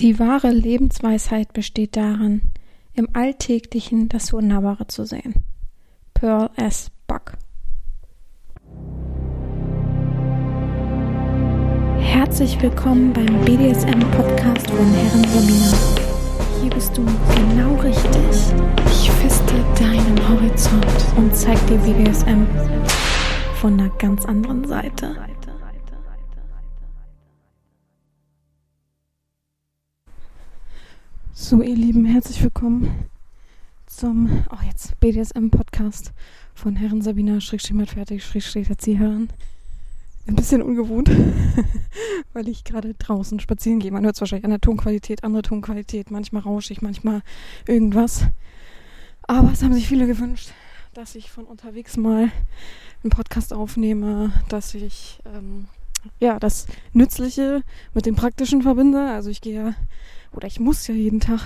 Die wahre Lebensweisheit besteht darin, im Alltäglichen das Wunderbare zu sehen. Pearl S. Buck Herzlich willkommen beim BDSM-Podcast von Herren Sabina. Hier bist du genau richtig. Ich feste deinen Horizont und zeig dir BDSM von einer ganz anderen Seite. Herzlich willkommen zum oh jetzt BDSM-Podcast von Herren Sabina Schrägstrich fertig Schrägstrich Erzieherin. Ein bisschen ungewohnt, weil ich gerade draußen spazieren gehe. Man hört es wahrscheinlich an der Tonqualität, andere Tonqualität, manchmal rauschig, manchmal irgendwas. Aber es haben sich viele gewünscht, dass ich von unterwegs mal einen Podcast aufnehme, dass ich ähm, ja das Nützliche mit dem Praktischen verbinde. Also ich gehe oder ich muss ja jeden Tag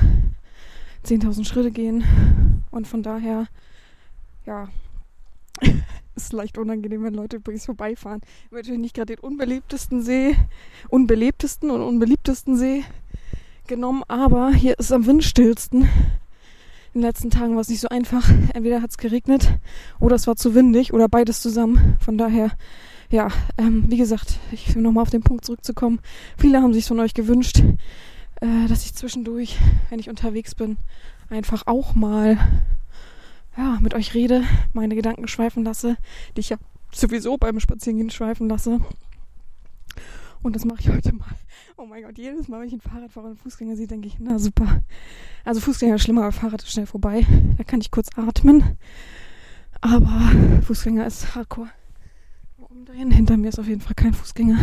10.000 Schritte gehen und von daher, ja, ist leicht unangenehm, wenn Leute übrigens vorbeifahren. Ich habe natürlich nicht gerade den unbelebtesten See, unbelebtesten und unbeliebtesten See genommen, aber hier ist am windstillsten. In den letzten Tagen war es nicht so einfach. Entweder hat es geregnet oder es war zu windig oder beides zusammen. Von daher, ja, ähm, wie gesagt, ich will nochmal auf den Punkt zurückzukommen. Viele haben sich von euch gewünscht, äh, dass ich zwischendurch, wenn ich unterwegs bin, einfach auch mal ja, mit euch rede, meine Gedanken schweifen lasse, die ich ja sowieso beim Spazierengehen schweifen lasse. Und das mache ich heute mal. Oh mein Gott, jedes Mal, wenn ich einen Fahrradfahrer und Fußgänger sehe, denke ich, na super. Also Fußgänger ist schlimmer, aber Fahrrad ist schnell vorbei. Da kann ich kurz atmen. Aber Fußgänger ist hardcore. Umdrehen. Hinter mir ist auf jeden Fall kein Fußgänger.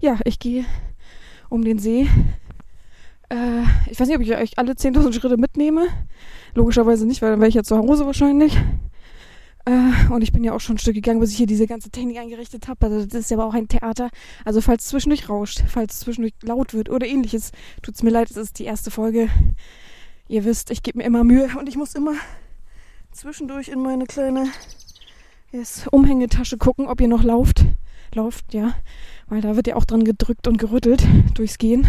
Ja, ich gehe um den See äh, ich weiß nicht, ob ich euch alle 10.000 Schritte mitnehme. Logischerweise nicht, weil dann wäre ich ja zu Hause wahrscheinlich. Äh, und ich bin ja auch schon ein Stück gegangen, bis ich hier diese ganze Technik eingerichtet habe. Also das ist ja aber auch ein Theater. Also falls es zwischendurch rauscht, falls es zwischendurch laut wird oder ähnliches, tut es mir leid, es ist die erste Folge. Ihr wisst, ich gebe mir immer Mühe und ich muss immer zwischendurch in meine kleine yes, Umhängetasche gucken, ob ihr noch lauft. Lauft, ja. Weil da wird ja auch dran gedrückt und gerüttelt durchs Gehen.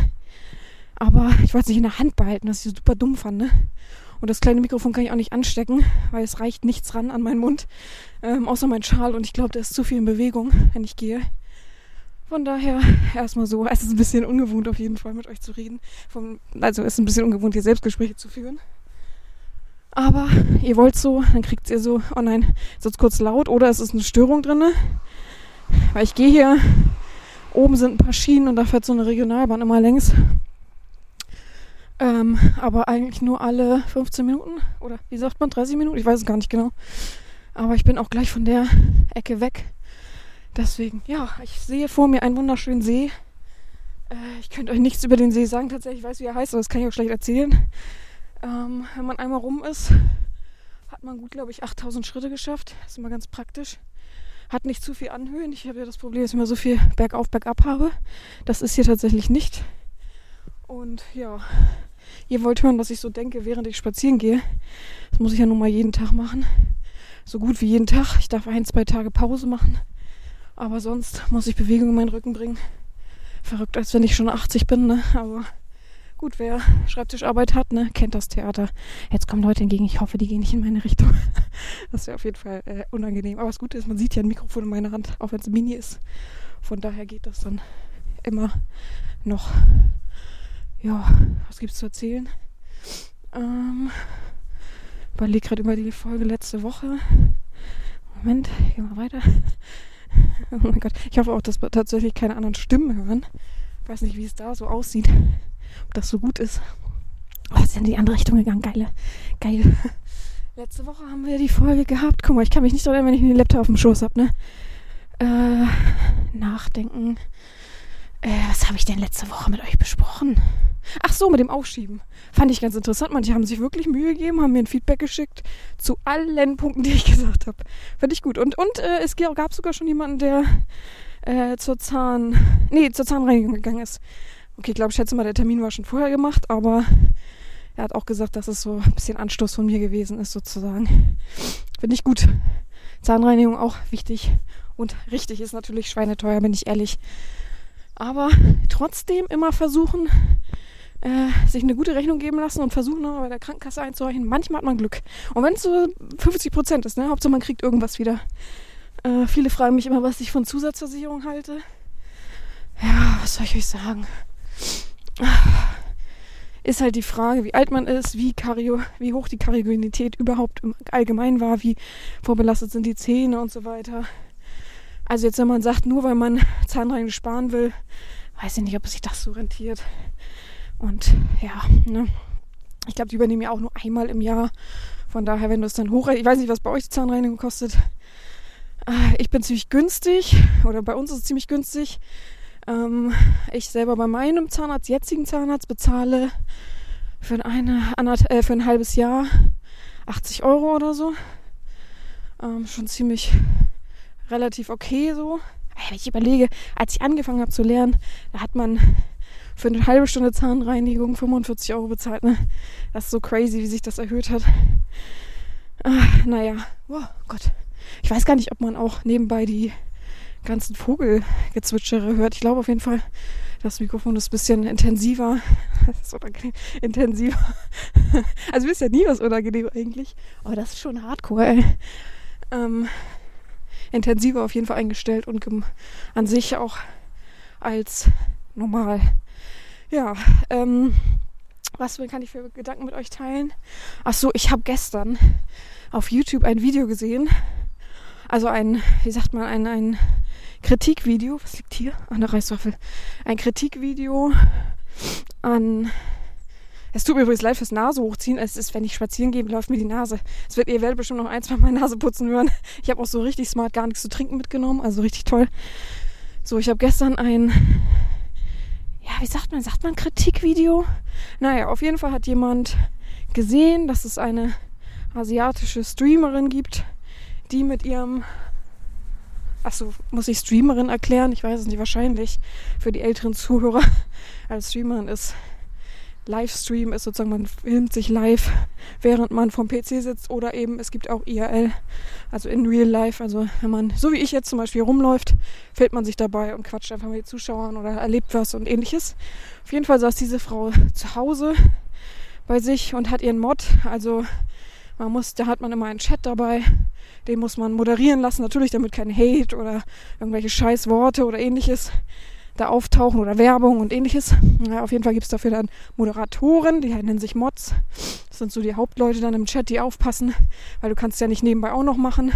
Aber ich wollte es nicht in der Hand behalten, was ich super dumm fand. Ne? Und das kleine Mikrofon kann ich auch nicht anstecken, weil es reicht nichts ran an meinen Mund, ähm, außer mein Schal. Und ich glaube, da ist zu viel in Bewegung, wenn ich gehe. Von daher erstmal so. Es ist ein bisschen ungewohnt auf jeden Fall mit euch zu reden. Vom, also es ist ein bisschen ungewohnt, hier Selbstgespräche zu führen. Aber ihr wollt so, dann kriegt ihr so, oh nein, ist jetzt kurz laut oder es ist eine Störung drin. Weil ich gehe hier, oben sind ein paar Schienen und da fährt so eine Regionalbahn immer längs. Ähm, aber eigentlich nur alle 15 Minuten oder wie sagt man, 30 Minuten? Ich weiß es gar nicht genau. Aber ich bin auch gleich von der Ecke weg. Deswegen, ja, ich sehe vor mir einen wunderschönen See. Äh, ich könnte euch nichts über den See sagen, tatsächlich. Ich weiß, wie er heißt, aber das kann ich euch schlecht erzählen. Ähm, wenn man einmal rum ist, hat man gut, glaube ich, 8000 Schritte geschafft. Das ist immer ganz praktisch. Hat nicht zu viel Anhöhen. Ich habe ja das Problem, dass ich immer so viel bergauf, bergab habe. Das ist hier tatsächlich nicht. Und ja, Ihr wollt hören, was ich so denke, während ich spazieren gehe. Das muss ich ja nun mal jeden Tag machen. So gut wie jeden Tag. Ich darf ein, zwei Tage Pause machen. Aber sonst muss ich Bewegung in meinen Rücken bringen. Verrückt, als wenn ich schon 80 bin, ne? Aber gut, wer Schreibtischarbeit hat, ne, kennt das Theater. Jetzt kommen Leute entgegen. Ich hoffe, die gehen nicht in meine Richtung. Das wäre auf jeden Fall äh, unangenehm. Aber das Gute ist, man sieht ja ein Mikrofon in meiner Hand, auch wenn es mini ist. Von daher geht das dann immer noch ja, was gibt's zu erzählen? Ähm, überlege gerade über die Folge letzte Woche. Moment, gehen wir weiter. Oh mein Gott, ich hoffe auch, dass wir tatsächlich keine anderen Stimmen hören. Ich weiß nicht, wie es da so aussieht. Ob das so gut ist. Oh, ist in die andere Richtung gegangen. Geile, geil. Letzte Woche haben wir die Folge gehabt. Guck mal, ich kann mich nicht erinnern, wenn ich den Laptop auf dem Schoß habe, ne? Äh, nachdenken. Äh, was habe ich denn letzte Woche mit euch besprochen? Ach so, mit dem Aufschieben. Fand ich ganz interessant. Manche haben sich wirklich Mühe gegeben, haben mir ein Feedback geschickt zu allen Punkten, die ich gesagt habe. Fand ich gut. Und, und äh, es gab sogar schon jemanden, der äh, zur Zahn... Nee, zur Zahnreinigung gegangen ist. Okay, ich glaube, ich schätze mal, der Termin war schon vorher gemacht, aber er hat auch gesagt, dass es so ein bisschen Anstoß von mir gewesen ist, sozusagen. Finde ich gut. Zahnreinigung auch wichtig und richtig ist natürlich schweineteuer, bin ich ehrlich. Aber trotzdem immer versuchen, äh, sich eine gute Rechnung geben lassen und versuchen, bei der Krankenkasse einzureichen. Manchmal hat man Glück. Und wenn es so 50 Prozent ist, ne? Hauptsache man kriegt irgendwas wieder. Äh, viele fragen mich immer, was ich von Zusatzversicherung halte. Ja, was soll ich euch sagen? Ist halt die Frage, wie alt man ist, wie, Kario, wie hoch die Kariogenität überhaupt im Allgemeinen war, wie vorbelastet sind die Zähne und so weiter. Also jetzt, wenn man sagt, nur weil man Zahnreinigung sparen will, weiß ich nicht, ob sich das so rentiert. Und ja, ne? Ich glaube, die übernehmen ja auch nur einmal im Jahr. Von daher, wenn du es dann hoch, ich weiß nicht, was bei euch die Zahnreinigung kostet. Äh, ich bin ziemlich günstig oder bei uns ist es ziemlich günstig. Ähm, ich selber bei meinem Zahnarzt, jetzigen Zahnarzt, bezahle für, eine, äh, für ein halbes Jahr 80 Euro oder so. Ähm, schon ziemlich relativ okay so. Wenn ich überlege, als ich angefangen habe zu lernen, da hat man für eine halbe Stunde Zahnreinigung 45 Euro bezahlt. Ne? Das ist so crazy, wie sich das erhöht hat. Ah, naja, oh Gott. Ich weiß gar nicht, ob man auch nebenbei die ganzen Vogelgezwitschere hört. Ich glaube auf jeden Fall, das Mikrofon ist ein bisschen intensiver. Das ist unangenehm. Intensiver. Also wisst ja nie, was unangenehm eigentlich. Aber das ist schon hardcore, ey. Ähm, intensiver auf jeden Fall eingestellt und an sich auch als normal. Ja, ähm, was kann ich für Gedanken mit euch teilen? Ach so, ich habe gestern auf YouTube ein Video gesehen. Also ein, wie sagt man, ein, ein Kritikvideo. Was liegt hier? An der Reiswaffel. Ein Kritikvideo an. Es tut mir übrigens leid fürs Nase hochziehen. Es ist, wenn ich spazieren gehe, läuft mir die Nase. Es wird, ihr werdet bestimmt noch ein, zwei Mal Nase putzen hören. Ich habe auch so richtig smart gar nichts zu trinken mitgenommen. Also richtig toll. So, ich habe gestern ein ja, wie sagt man, sagt man Kritikvideo? Naja, auf jeden Fall hat jemand gesehen, dass es eine asiatische Streamerin gibt, die mit ihrem Achso, muss ich Streamerin erklären? Ich weiß es nicht, wahrscheinlich für die älteren Zuhörer. Als Streamerin ist Livestream ist sozusagen, man filmt sich live, während man vom PC sitzt oder eben es gibt auch IRL, also in Real Life. Also wenn man, so wie ich jetzt zum Beispiel rumläuft, filmt man sich dabei und quatscht einfach mit den Zuschauern oder erlebt was und ähnliches. Auf jeden Fall saß diese Frau zu Hause bei sich und hat ihren Mod, also man muss, da hat man immer einen Chat dabei, den muss man moderieren lassen, natürlich damit kein Hate oder irgendwelche Scheißworte oder ähnliches da auftauchen oder Werbung und ähnliches. Ja, auf jeden Fall gibt es dafür dann Moderatoren, die nennen sich Mods. Das sind so die Hauptleute dann im Chat, die aufpassen, weil du kannst ja nicht nebenbei auch noch machen,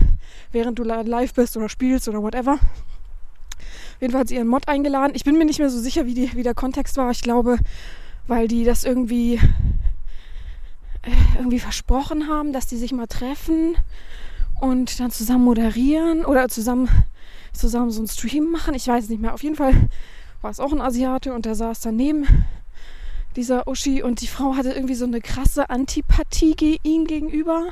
während du live bist oder spielst oder whatever. Auf jeden Fall hat sie ihren Mod eingeladen. Ich bin mir nicht mehr so sicher, wie, die, wie der Kontext war. Ich glaube, weil die das irgendwie, äh, irgendwie versprochen haben, dass die sich mal treffen und dann zusammen moderieren oder zusammen zusammen so einen Stream machen. Ich weiß es nicht mehr. Auf jeden Fall war es auch ein Asiate und der saß daneben dieser Uschi und die Frau hatte irgendwie so eine krasse Antipathie ihm gegenüber,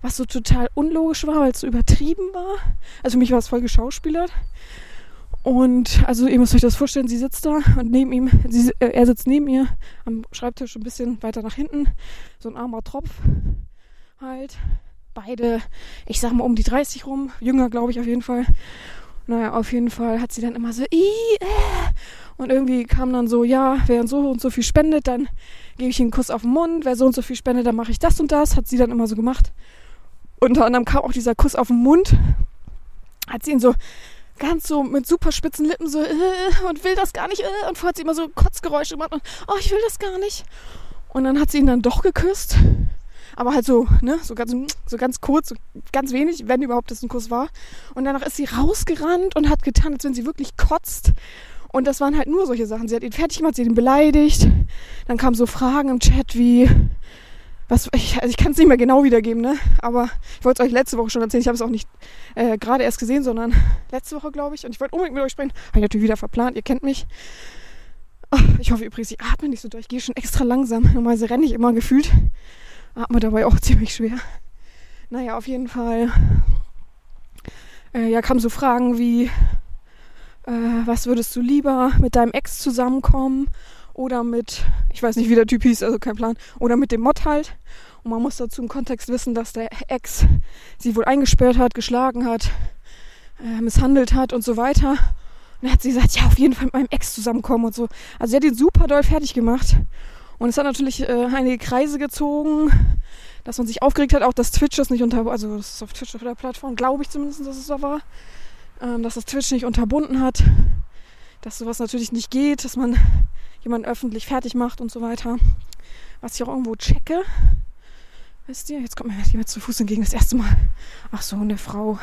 was so total unlogisch war, weil es so übertrieben war. Also für mich war es voll geschauspielert. Und also ihr müsst euch das vorstellen, sie sitzt da und neben ihm, sie, äh, er sitzt neben ihr am Schreibtisch ein bisschen weiter nach hinten, so ein armer Tropf halt. Beide, ich sag mal um die 30 rum, jünger glaube ich auf jeden Fall. Naja, auf jeden Fall hat sie dann immer so, äh. und irgendwie kam dann so, ja, wer so und so viel spendet, dann gebe ich ihm einen Kuss auf den Mund, wer so und so viel spendet, dann mache ich das und das, hat sie dann immer so gemacht. Unter anderem kam auch dieser Kuss auf den Mund, hat sie ihn so ganz so mit super spitzen Lippen so, äh, und will das gar nicht, äh, und vorher hat sie immer so Kotzgeräusche gemacht und, oh, ich will das gar nicht. Und dann hat sie ihn dann doch geküsst aber halt so, ne, so ganz, so ganz kurz, so ganz wenig, wenn überhaupt das ein Kuss war. Und danach ist sie rausgerannt und hat getan, als wenn sie wirklich kotzt. Und das waren halt nur solche Sachen. Sie hat ihn fertig gemacht, sie hat ihn beleidigt. Dann kamen so Fragen im Chat wie, was, ich, also ich kann es nicht mehr genau wiedergeben, ne? Aber ich wollte es euch letzte Woche schon erzählen. Ich habe es auch nicht äh, gerade erst gesehen, sondern letzte Woche, glaube ich. Und ich wollte unbedingt mit euch sprechen. Habe ich natürlich wieder verplant, ihr kennt mich. Oh, ich hoffe übrigens, ich atme nicht so durch. Ich gehe schon extra langsam. Normalerweise renne ich immer gefühlt atme dabei auch ziemlich schwer. Naja, auf jeden Fall äh, ja, kamen so Fragen wie, äh, was würdest du lieber mit deinem Ex zusammenkommen oder mit, ich weiß nicht, wie der Typ hieß, also kein Plan, oder mit dem Mod halt. Und man muss dazu im Kontext wissen, dass der Ex sie wohl eingesperrt hat, geschlagen hat, äh, misshandelt hat und so weiter. Und dann hat sie gesagt, ja, auf jeden Fall mit meinem Ex zusammenkommen und so. Also sie hat ihn super doll fertig gemacht. Und es hat natürlich äh, einige Kreise gezogen, dass man sich aufgeregt hat, auch dass Twitch das nicht unter, also das ist auf Twitch auf der Plattform, glaube ich zumindest, dass es so war, ähm, dass das Twitch nicht unterbunden hat, dass sowas natürlich nicht geht, dass man jemanden öffentlich fertig macht und so weiter. Was ich auch irgendwo checke. Wisst ihr, jetzt kommt mir jemand zu Fuß entgegen, das erste Mal. Ach so, eine Frau.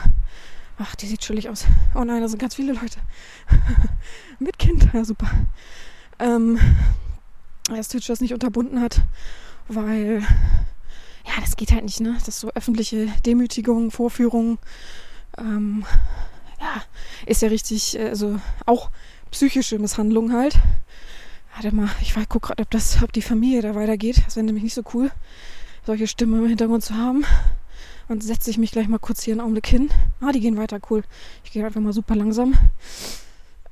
Ach, die sieht chillig aus. Oh nein, da sind ganz viele Leute. Mit Kind, ja super. Ähm, dass Twitch das nicht unterbunden hat, weil ja, das geht halt nicht, ne? Das so öffentliche Demütigung, Vorführung, ähm, ja, ist ja richtig, also auch psychische Misshandlung halt. Warte mal, ich gucke gerade, ob das, ob die Familie da weitergeht. Das wäre nämlich nicht so cool, solche Stimmen im Hintergrund zu haben. Und setze ich mich gleich mal kurz hier einen Augenblick hin. Ah, die gehen weiter, cool. Ich gehe einfach mal super langsam.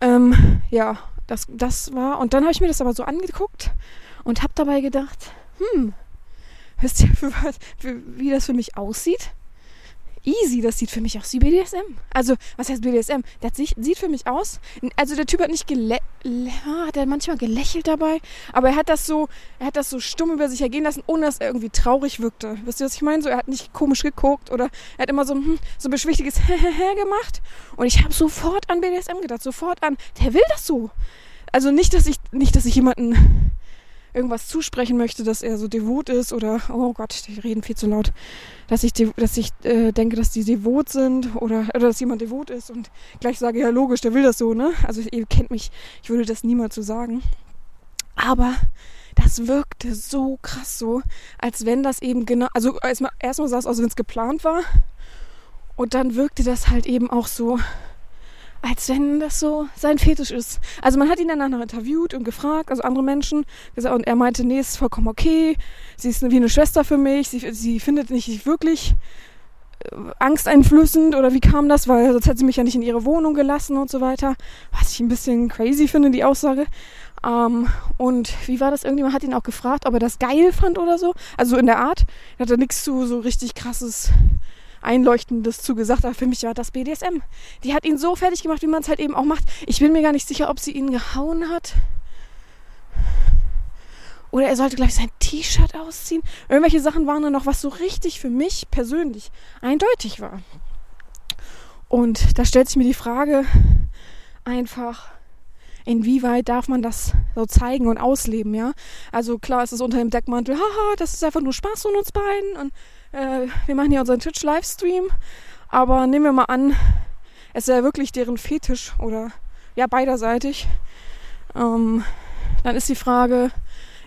Ähm, ja, das, das war. Und dann habe ich mir das aber so angeguckt und habe dabei gedacht, hm, wisst ihr, für, wie das für mich aussieht? Easy. Das sieht für mich aus wie BDSM. Also, was heißt BDSM? Das sieht für mich aus. Also, der Typ hat nicht gelächelt, hat er manchmal gelächelt dabei, aber er hat das so, er hat das so stumm über sich ergehen lassen, ohne dass er irgendwie traurig wirkte. Wisst ihr, was ich meine? So, er hat nicht komisch geguckt oder er hat immer so, hm, so beschwichtiges gemacht. Und ich habe sofort an BDSM gedacht, sofort an, der will das so. Also nicht, dass ich, nicht, dass ich jemanden irgendwas zusprechen möchte, dass er so devot ist oder, oh Gott, die reden viel zu laut, dass ich, dass ich äh, denke, dass die devot sind oder, oder dass jemand devot ist und gleich sage, ja logisch, der will das so, ne? Also ihr kennt mich, ich würde das niemals so sagen. Aber das wirkte so krass so, als wenn das eben genau, also erstmal, erstmal sah es aus, wenn es geplant war. Und dann wirkte das halt eben auch so, als wenn das so sein Fetisch ist. Also man hat ihn danach noch interviewt und gefragt, also andere Menschen, und er meinte, nee, ist vollkommen okay, sie ist wie eine Schwester für mich, sie, sie findet nicht wirklich äh, angsteinflößend oder wie kam das, weil sonst hätte sie mich ja nicht in ihre Wohnung gelassen und so weiter. Was ich ein bisschen crazy finde, die Aussage. Ähm, und wie war das? Irgendjemand hat ihn auch gefragt, ob er das geil fand oder so. Also in der Art. Er hatte nichts zu so richtig krasses Einleuchtendes zugesagt, aber für mich war das BDSM. Die hat ihn so fertig gemacht, wie man es halt eben auch macht. Ich bin mir gar nicht sicher, ob sie ihn gehauen hat. Oder er sollte gleich sein T-Shirt ausziehen. Irgendwelche Sachen waren da noch, was so richtig für mich persönlich eindeutig war. Und da stellt sich mir die Frage einfach, inwieweit darf man das so zeigen und ausleben, ja? Also klar ist es unter dem Deckmantel, haha, das ist einfach nur Spaß von uns beiden und äh, wir machen hier unseren Twitch-Livestream, aber nehmen wir mal an, es wäre wirklich deren Fetisch oder ja, beiderseitig. Ähm, dann ist die Frage,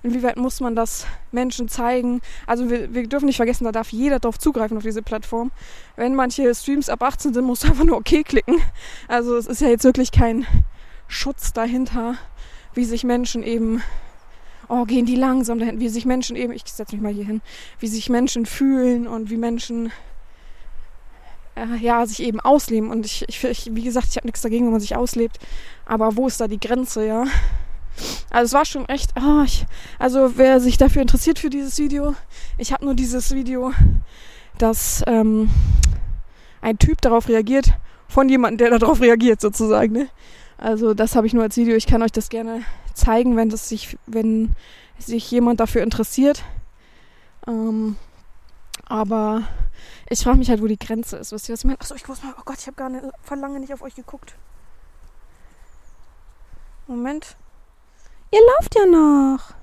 inwieweit muss man das Menschen zeigen? Also wir, wir, dürfen nicht vergessen, da darf jeder drauf zugreifen auf diese Plattform. Wenn manche Streams ab 18 sind, musst du einfach nur OK klicken. Also es ist ja jetzt wirklich kein Schutz dahinter, wie sich Menschen eben oh, gehen die langsam dahin, wie sich Menschen eben, ich setze mich mal hier hin, wie sich Menschen fühlen und wie Menschen äh, ja, sich eben ausleben. Und ich, ich, ich wie gesagt, ich habe nichts dagegen, wenn man sich auslebt. Aber wo ist da die Grenze, ja? Also es war schon echt, oh, ich, also wer sich dafür interessiert für dieses Video, ich habe nur dieses Video, dass ähm, ein Typ darauf reagiert, von jemandem, der darauf reagiert sozusagen. Ne? Also das habe ich nur als Video. Ich kann euch das gerne zeigen, wenn das sich, wenn sich jemand dafür interessiert. Ähm, aber ich frage mich halt, wo die Grenze ist. Wisst ihr, was ich meine? Achso, ich muss mal. Oh Gott, ich habe gar nicht, vor lange nicht auf euch geguckt. Moment. Ihr lauft ja noch.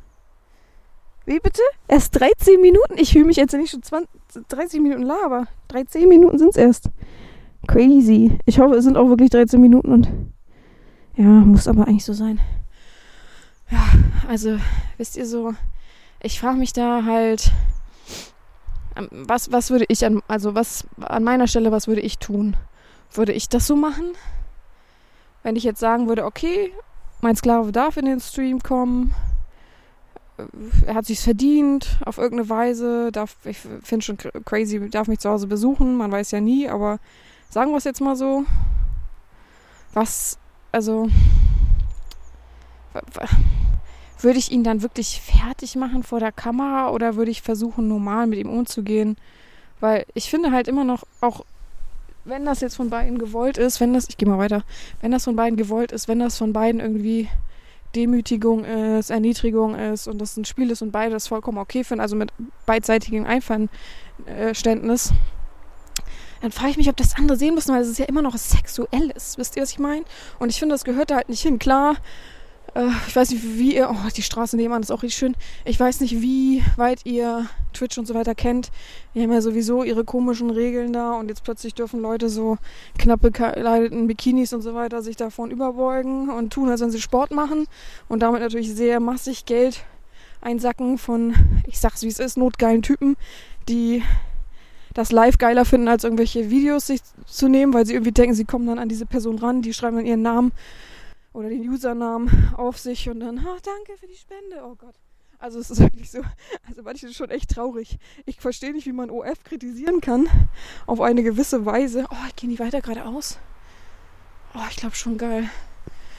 Wie bitte? Erst 13 Minuten? Ich fühle mich jetzt nicht schon 20, 30 Minuten laber. 13 Minuten sind es erst. Crazy. Ich hoffe, es sind auch wirklich 13 Minuten und ja, muss aber eigentlich so sein. Ja, also, wisst ihr so, ich frage mich da halt, ähm, was, was würde ich an, also was an meiner Stelle, was würde ich tun? Würde ich das so machen? Wenn ich jetzt sagen würde, okay, mein Sklave darf in den Stream kommen, äh, er hat sich's verdient, auf irgendeine Weise, darf, ich finde schon crazy, darf mich zu Hause besuchen, man weiß ja nie, aber sagen wir es jetzt mal so. Was also würde ich ihn dann wirklich fertig machen vor der Kamera oder würde ich versuchen, normal mit ihm umzugehen? Weil ich finde halt immer noch, auch wenn das jetzt von beiden gewollt ist, wenn das, ich gehe mal weiter, wenn das von beiden gewollt ist, wenn das von beiden irgendwie Demütigung ist, Erniedrigung ist und das ein Spiel ist und beide das vollkommen okay finden, also mit beidseitigem Einverständnis, dann frage ich mich, ob das andere sehen müssen, weil es ist ja immer noch sexuell ist. Wisst ihr, was ich meine? Und ich finde, das gehört da halt nicht hin. Klar, äh, ich weiß nicht, wie ihr, oh, die Straße nebenan ist auch richtig schön. Ich weiß nicht, wie weit ihr Twitch und so weiter kennt. Die haben ja sowieso ihre komischen Regeln da und jetzt plötzlich dürfen Leute so knapp bekleideten Bikinis und so weiter sich davon überbeugen und tun, als wenn sie Sport machen und damit natürlich sehr massig Geld einsacken von, ich sag's wie es ist, notgeilen Typen, die das live geiler finden, als irgendwelche Videos sich zu nehmen, weil sie irgendwie denken, sie kommen dann an diese Person ran, die schreiben dann ihren Namen oder den Usernamen auf sich und dann, ah, danke für die Spende. Oh Gott. Also es ist wirklich so, also manche ist schon echt traurig. Ich verstehe nicht, wie man OF kritisieren kann auf eine gewisse Weise. Oh, ich gehe nicht weiter geradeaus. Oh, ich glaube schon geil.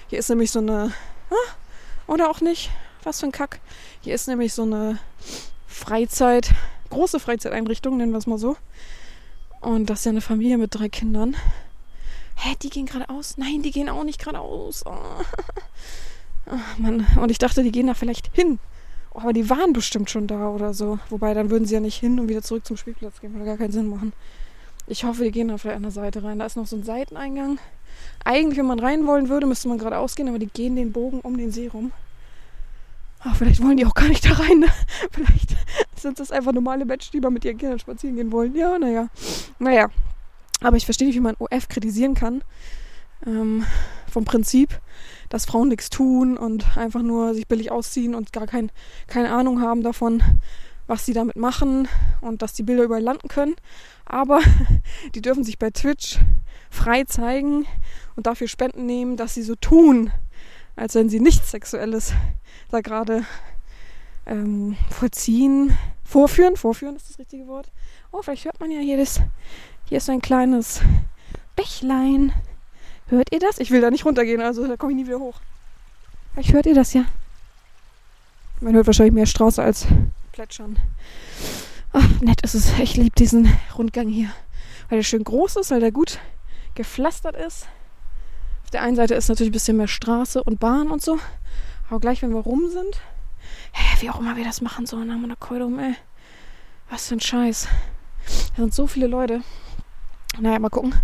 Hier ist nämlich so eine, ah, oder auch nicht, was für ein Kack. Hier ist nämlich so eine Freizeit, große Freizeiteinrichtung, nennen wir es mal so. Und das ist ja eine Familie mit drei Kindern. Hä, die gehen geradeaus? Nein, die gehen auch nicht geradeaus. Oh. oh, Mann. Und ich dachte, die gehen da vielleicht hin. Oh, aber die waren bestimmt schon da oder so. Wobei, dann würden sie ja nicht hin und wieder zurück zum Spielplatz gehen. Würde gar keinen Sinn machen. Ich hoffe, die gehen da vielleicht an der Seite rein. Da ist noch so ein Seiteneingang. Eigentlich, wenn man rein wollen würde, müsste man geradeaus gehen, aber die gehen den Bogen um den See rum. Oh, vielleicht wollen die auch gar nicht da rein. Ne? Vielleicht sind das einfach normale Menschen, die mal mit ihren Kindern spazieren gehen wollen. Ja, naja. Naja, aber ich verstehe nicht, wie man OF kritisieren kann. Ähm, vom Prinzip, dass Frauen nichts tun und einfach nur sich billig ausziehen und gar kein, keine Ahnung haben davon, was sie damit machen und dass die Bilder überall landen können. Aber die dürfen sich bei Twitch frei zeigen und dafür Spenden nehmen, dass sie so tun, als wenn sie nichts Sexuelles da gerade ähm, vollziehen. Vorführen, vorführen ist das richtige Wort. Oh, vielleicht hört man ja hier das, hier ist ein kleines Bächlein. Hört ihr das? Ich will da nicht runtergehen, also da komme ich nie wieder hoch. Vielleicht hört ihr das ja. Man hört wahrscheinlich mehr Straße als Plätschern. Ach, nett ist es. Ich liebe diesen Rundgang hier. Weil der schön groß ist, weil der gut gepflastert ist. Auf der einen Seite ist natürlich ein bisschen mehr Straße und Bahn und so. Aber gleich, wenn wir rum sind, hä, wie auch immer wir das machen, so nach meiner Keule um, ey. Was für ein Scheiß. Da sind so viele Leute. Naja, mal gucken.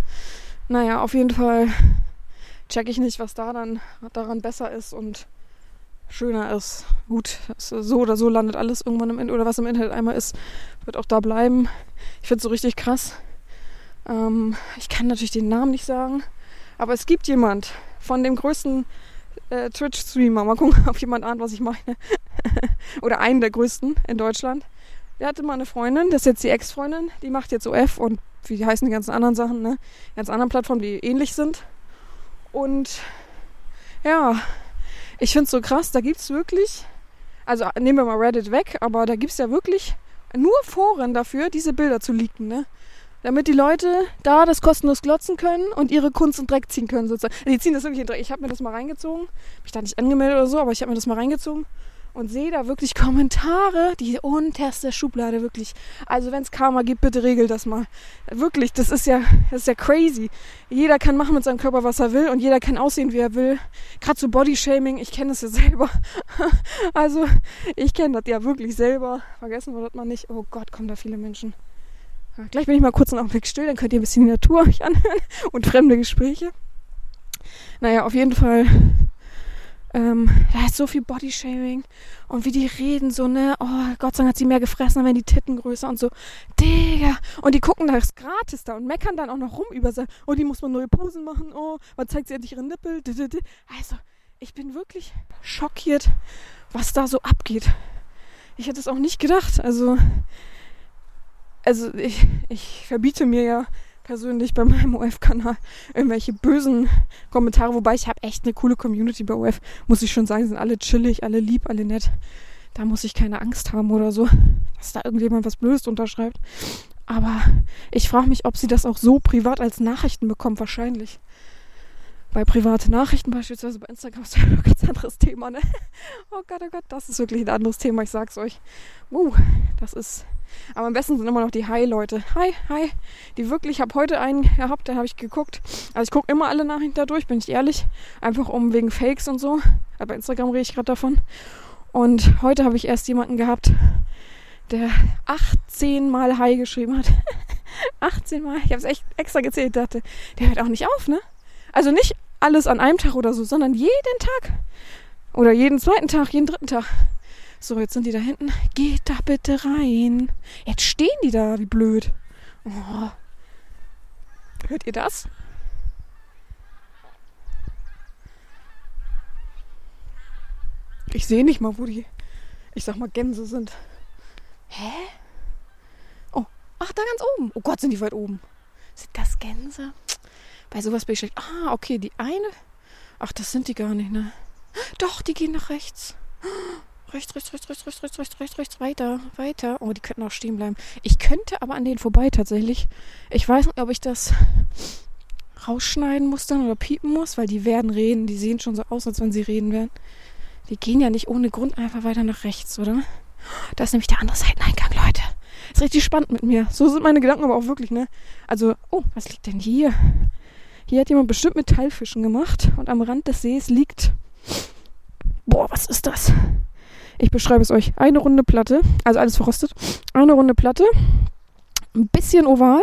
Naja, auf jeden Fall check ich nicht, was da dann daran besser ist und schöner ist. Gut, so oder so landet alles irgendwann im Internet oder was im Internet einmal ist, wird auch da bleiben. Ich finde es so richtig krass. Ähm, ich kann natürlich den Namen nicht sagen, aber es gibt jemand von dem größten äh, Twitch-Streamer. Mal gucken, ob jemand ahnt, was ich meine. oder einen der größten in Deutschland. Der hatte mal eine Freundin, das ist jetzt die Ex-Freundin, die macht jetzt OF und wie heißen die ganzen anderen Sachen, ne? Ganz anderen Plattformen, die ähnlich sind. Und ja, ich finde es so krass, da gibt es wirklich, also nehmen wir mal Reddit weg, aber da gibt es ja wirklich nur Foren dafür, diese Bilder zu leaken, ne? Damit die Leute da das kostenlos glotzen können und ihre Kunst in Dreck ziehen können, sozusagen. Die ziehen das wirklich in Dreck. Ich habe mir das mal reingezogen. Hab mich da nicht angemeldet oder so, aber ich habe mir das mal reingezogen und sehe da wirklich Kommentare, die unterste Schublade wirklich. Also wenn es Karma gibt, bitte regel das mal. Wirklich, das ist ja, das ist ja crazy. Jeder kann machen mit seinem Körper, was er will und jeder kann aussehen, wie er will. Gerade so Bodyshaming, ich kenne das ja selber. also ich kenne das ja wirklich selber. Vergessen wir das mal nicht. Oh Gott, kommen da viele Menschen. Ja, gleich bin ich mal kurz einen Augenblick still, dann könnt ihr ein bisschen die Natur euch anhören und fremde Gespräche. Naja, auf jeden Fall ähm, da ist so viel Bodyshaming und wie die reden, so, ne, oh, Gott sei Dank hat sie mehr gefressen, dann werden die Titten größer und so, Digga. Und die gucken da ist gratis da und meckern dann auch noch rum über sie. Oh, die muss man neue Posen machen, oh, wann zeigt sie endlich ihre Nippel? Also, ich bin wirklich schockiert, was da so abgeht. Ich hätte es auch nicht gedacht. Also, also ich, ich verbiete mir ja persönlich bei meinem OF-Kanal irgendwelche bösen Kommentare, wobei ich habe echt eine coole Community bei OF, muss ich schon sagen, sind alle chillig, alle lieb, alle nett. Da muss ich keine Angst haben oder so, dass da irgendjemand was Blödes unterschreibt. Aber ich frage mich, ob sie das auch so privat als Nachrichten bekommt, wahrscheinlich. Bei private Nachrichten beispielsweise bei Instagram ist ja ein ganz anderes Thema, ne? Oh Gott, oh Gott, das ist wirklich ein anderes Thema, ich sag's euch. Uh, das ist Aber am besten sind immer noch die Hi-Leute. Hi, hi. Die wirklich, ich habe heute einen gehabt, da habe ich geguckt. Also ich gucke immer alle Nachrichten da durch, bin ich ehrlich. Einfach um wegen Fakes und so. Aber bei Instagram rede ich gerade davon. Und heute habe ich erst jemanden gehabt, der 18 Mal Hi geschrieben hat. 18 Mal. Ich habe es echt extra gezählt, dachte, der hört auch nicht auf, ne? Also nicht alles an einem Tag oder so, sondern jeden Tag. Oder jeden zweiten Tag, jeden dritten Tag. So, jetzt sind die da hinten. Geht da bitte rein. Jetzt stehen die da, wie blöd. Oh. Hört ihr das? Ich sehe nicht mal, wo die, ich sag mal, Gänse sind. Hä? Oh, ach, da ganz oben. Oh Gott, sind die weit oben. Sind das Gänse? Bei sowas bin ich schlecht. Ah, okay, die eine. Ach, das sind die gar nicht, ne? Doch, die gehen nach rechts. Rechts, rechts, rechts, rechts, rechts, rechts, rechts, rechts, rechts, weiter, weiter. Oh, die könnten auch stehen bleiben. Ich könnte aber an denen vorbei tatsächlich. Ich weiß nicht, ob ich das rausschneiden muss dann oder piepen muss, weil die werden reden. Die sehen schon so aus, als wenn sie reden werden. Die gehen ja nicht ohne Grund einfach weiter nach rechts, oder? Da ist nämlich der andere Seiteneingang, Leute. Ist richtig spannend mit mir. So sind meine Gedanken aber auch wirklich, ne? Also, oh, was liegt denn hier? Hier hat jemand bestimmt Metallfischen gemacht und am Rand des Sees liegt. Boah, was ist das? Ich beschreibe es euch. Eine runde Platte, also alles verrostet. Eine runde Platte, ein bisschen oval.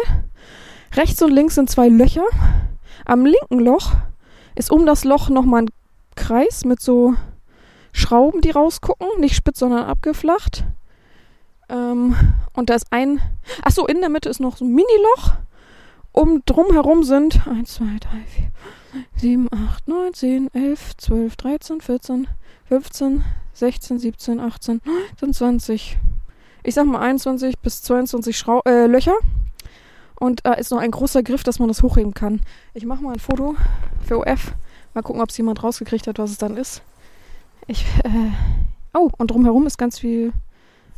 Rechts und links sind zwei Löcher. Am linken Loch ist um das Loch nochmal ein Kreis mit so Schrauben, die rausgucken. Nicht spitz, sondern abgeflacht. Ähm, und da ist ein. Achso, in der Mitte ist noch so ein Mini-Loch. Um drum herum sind 1, 2, 3, 4, 7, 8, 9, 10, 11, 12, 13, 14, 15, 16, 17, 18, 19, 20. Ich sag mal 21 bis 22 Schrau äh, Löcher. Und da ist noch ein großer Griff, dass man das hochheben kann. Ich mache mal ein Foto für OF. Mal gucken, ob es jemand rausgekriegt hat, was es dann ist. Ich, äh, oh, und drumherum ist ganz viel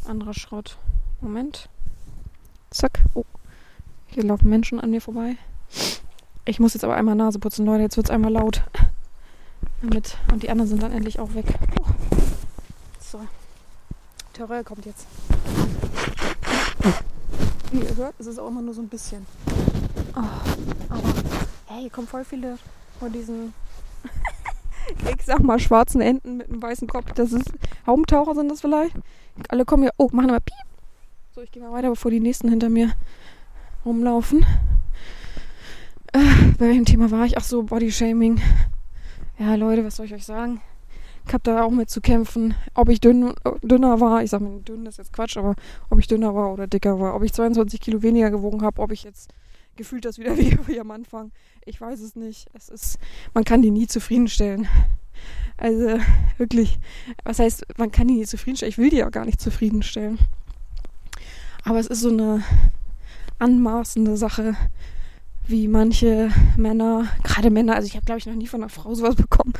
anderer Schrott. Moment. Zack. Oh. Hier laufen Menschen an mir vorbei. Ich muss jetzt aber einmal Nase putzen, Leute. Jetzt wird es einmal laut. Damit. Und die anderen sind dann endlich auch weg. Oh. So. Terrell kommt jetzt. Wie ihr hört, ist es auch immer nur so ein bisschen. Oh, aber hey, hier kommen voll viele von diesen, ich sag mal, schwarzen Enten mit einem weißen Kopf. Das ist Haubentaucher sind das vielleicht. Alle kommen hier. Oh, machen mal piep. So, ich gehe mal weiter, bevor die nächsten hinter mir rumlaufen. Äh, bei welchem Thema war ich? Ach so, Bodyshaming. Ja, Leute, was soll ich euch sagen? Ich habe da auch mit zu kämpfen, ob ich dünn, dünner war. Ich sage mir, dünn ist jetzt Quatsch, aber ob ich dünner war oder dicker war. Ob ich 22 Kilo weniger gewogen habe, ob ich jetzt gefühlt das wieder wie, wie am Anfang. Ich weiß es nicht. Es ist, man kann die nie zufriedenstellen. Also wirklich, was heißt, man kann die nie zufriedenstellen? Ich will die auch gar nicht zufriedenstellen. Aber es ist so eine anmaßende Sache, wie manche Männer, gerade Männer, also ich habe glaube ich noch nie von einer Frau sowas bekommen,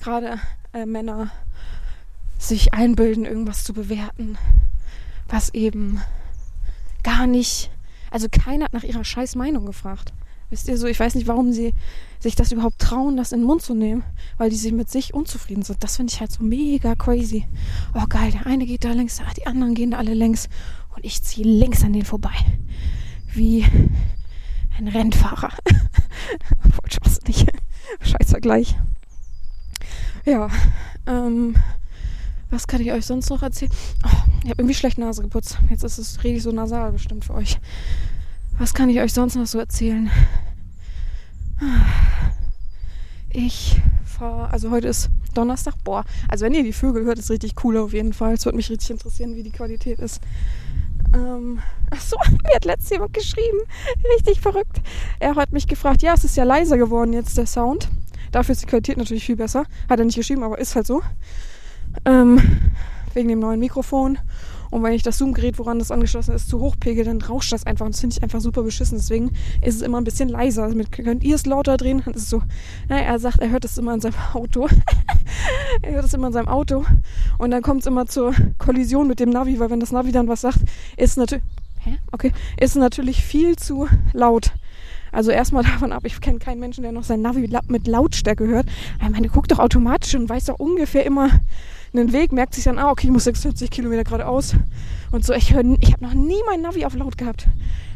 gerade äh, Männer sich einbilden, irgendwas zu bewerten, was eben gar nicht, also keiner hat nach ihrer scheiß Meinung gefragt. Wisst ihr so, ich weiß nicht, warum sie sich das überhaupt trauen, das in den Mund zu nehmen, weil die sich mit sich unzufrieden sind. Das finde ich halt so mega crazy. Oh geil, der eine geht da längs, die anderen gehen da alle längs und ich ziehe links an den vorbei. Wie ein Rennfahrer. Voll schwachsinnig. Scheiß Vergleich. Ja, ähm, was kann ich euch sonst noch erzählen? Oh, ich habe irgendwie schlecht Nase geputzt. Jetzt ist es richtig so nasal bestimmt für euch. Was kann ich euch sonst noch so erzählen? Ich fahre, also heute ist Donnerstag. Boah, also wenn ihr die Vögel hört, ist richtig cool auf jeden Fall. Es würde mich richtig interessieren, wie die Qualität ist. Ähm, ach so, mir hat letztes jemand geschrieben. Richtig verrückt. Er hat mich gefragt, ja, es ist ja leiser geworden jetzt, der Sound. Dafür ist die Qualität natürlich viel besser. Hat er nicht geschrieben, aber ist halt so. Ähm, wegen dem neuen Mikrofon. Und wenn ich das Zoom-Gerät, woran das angeschlossen ist, zu hoch pegel, dann rauscht das einfach. Und das finde ich einfach super beschissen. Deswegen ist es immer ein bisschen leiser. Damit könnt ihr es lauter drehen. Dann ist so, naja, er sagt, er hört es immer in seinem Auto. er hört es immer in seinem Auto. Und dann kommt es immer zur Kollision mit dem Navi, weil wenn das Navi dann was sagt, ist natürlich? Okay, ist natürlich viel zu laut. Also erstmal davon ab, ich kenne keinen Menschen, der noch sein Navi mit Lautstärke hört. Ich meine, guck doch automatisch und weiß doch ungefähr immer, einen Weg, merkt sich dann, ah, okay, ich muss 46 Kilometer geradeaus und so. Ich, ich habe noch nie mein Navi auf laut gehabt.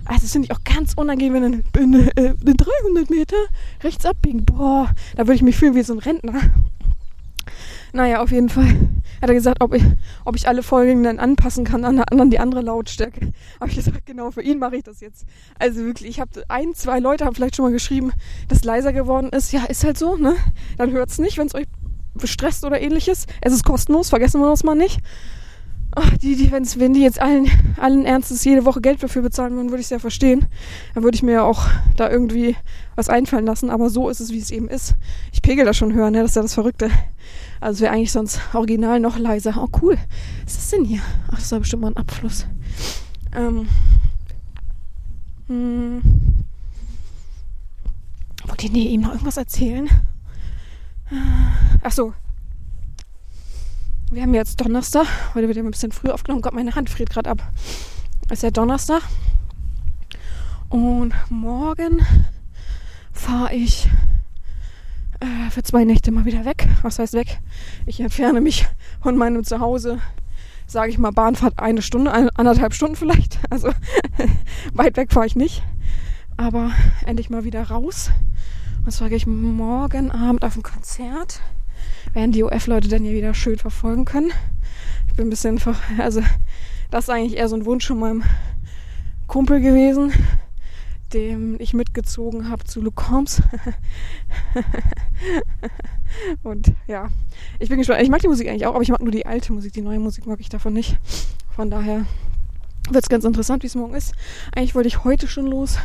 Also das finde ich auch ganz unangenehm, wenn in, in, in, in 300 Meter rechts abbiegen. Boah, da würde ich mich fühlen wie so ein Rentner. Naja, auf jeden Fall hat er gesagt, ob ich, ob ich alle Folgen dann anpassen kann an, an die andere Lautstärke. Habe ich gesagt, genau, für ihn mache ich das jetzt. Also wirklich, ich habe ein, zwei Leute haben vielleicht schon mal geschrieben, dass leiser geworden ist. Ja, ist halt so, ne? Dann hört's nicht, wenn es euch stresst oder ähnliches. Es ist kostenlos, vergessen wir das mal nicht. Ach, die, die, wenn's, wenn die jetzt allen, allen Ernstes jede Woche Geld dafür bezahlen würden, würde ich es ja verstehen. Dann würde ich mir ja auch da irgendwie was einfallen lassen. Aber so ist es, wie es eben ist. Ich pegel das schon hören, ne? das ist ja das Verrückte. Also wäre eigentlich sonst original noch leiser. Oh cool. Was ist das denn hier? Ach, das war bestimmt mal ein Abfluss. Ähm. Hm. Wollt ihr nee, ihm noch irgendwas erzählen? Ach so, wir haben jetzt Donnerstag. Heute wird ja ein bisschen früh aufgenommen. Gott, meine Hand friert gerade ab. Es ist ja Donnerstag. Und morgen fahre ich äh, für zwei Nächte mal wieder weg. Was heißt weg? Ich entferne mich von meinem Zuhause, sage ich mal, Bahnfahrt eine Stunde, eine, anderthalb Stunden vielleicht. Also weit weg fahre ich nicht. Aber endlich mal wieder raus. Und zwar gehe ich morgen Abend auf ein Konzert werden die OF-Leute dann ja wieder schön verfolgen können. Ich bin ein bisschen, also das ist eigentlich eher so ein Wunsch von meinem Kumpel gewesen, dem ich mitgezogen habe zu Luke Holmes. Und ja, ich bin gespannt. Ich mag die Musik eigentlich auch, aber ich mag nur die alte Musik. Die neue Musik mag ich davon nicht. Von daher wird es ganz interessant, wie es morgen ist. Eigentlich wollte ich heute schon los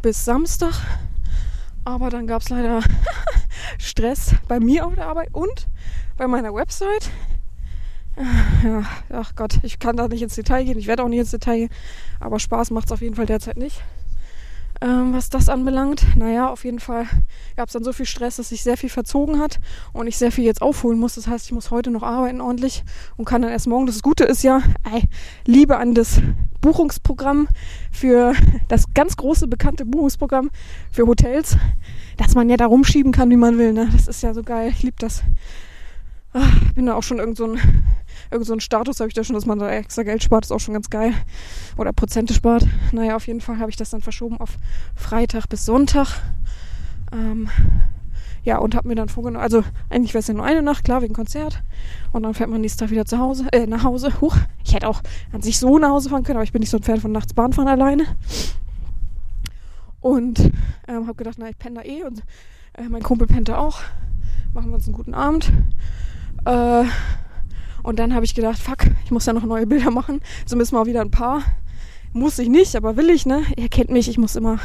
bis Samstag. Aber dann gab es leider Stress bei mir auf der Arbeit und bei meiner Website. Ja, ach Gott, ich kann da nicht ins Detail gehen. Ich werde auch nicht ins Detail gehen. Aber Spaß macht es auf jeden Fall derzeit nicht. Ähm, was das anbelangt, naja, auf jeden Fall gab es dann so viel Stress, dass sich sehr viel verzogen hat und ich sehr viel jetzt aufholen muss. Das heißt, ich muss heute noch arbeiten ordentlich und kann dann erst morgen. Das Gute ist ja, ey, Liebe an das Buchungsprogramm für das ganz große bekannte Buchungsprogramm für Hotels, dass man ja da rumschieben kann, wie man will. Ne? Das ist ja so geil. Ich liebe das. Ach, bin da auch schon irgend so ein, irgend so ein Status, habe ich da schon, dass man da extra Geld spart, ist auch schon ganz geil. Oder Prozente spart. Naja, auf jeden Fall habe ich das dann verschoben auf Freitag bis Sonntag. Ähm, ja, und habe mir dann vorgenommen, also eigentlich wäre es ja nur eine Nacht, klar, wegen Konzert. Und dann fährt man nächsten Tag wieder zu Hause, äh, nach Hause. Huch, ich hätte auch an sich so nach Hause fahren können, aber ich bin nicht so ein Fan von nachts Bahnfahren alleine. Und ähm, habe gedacht, na, ich penne da eh und äh, mein Kumpel pennt da auch. Machen wir uns einen guten Abend. Äh, und dann habe ich gedacht, fuck, ich muss ja noch neue Bilder machen. So müssen wir auch wieder ein paar. Muss ich nicht, aber will ich, ne? Ihr kennt mich, ich muss immer,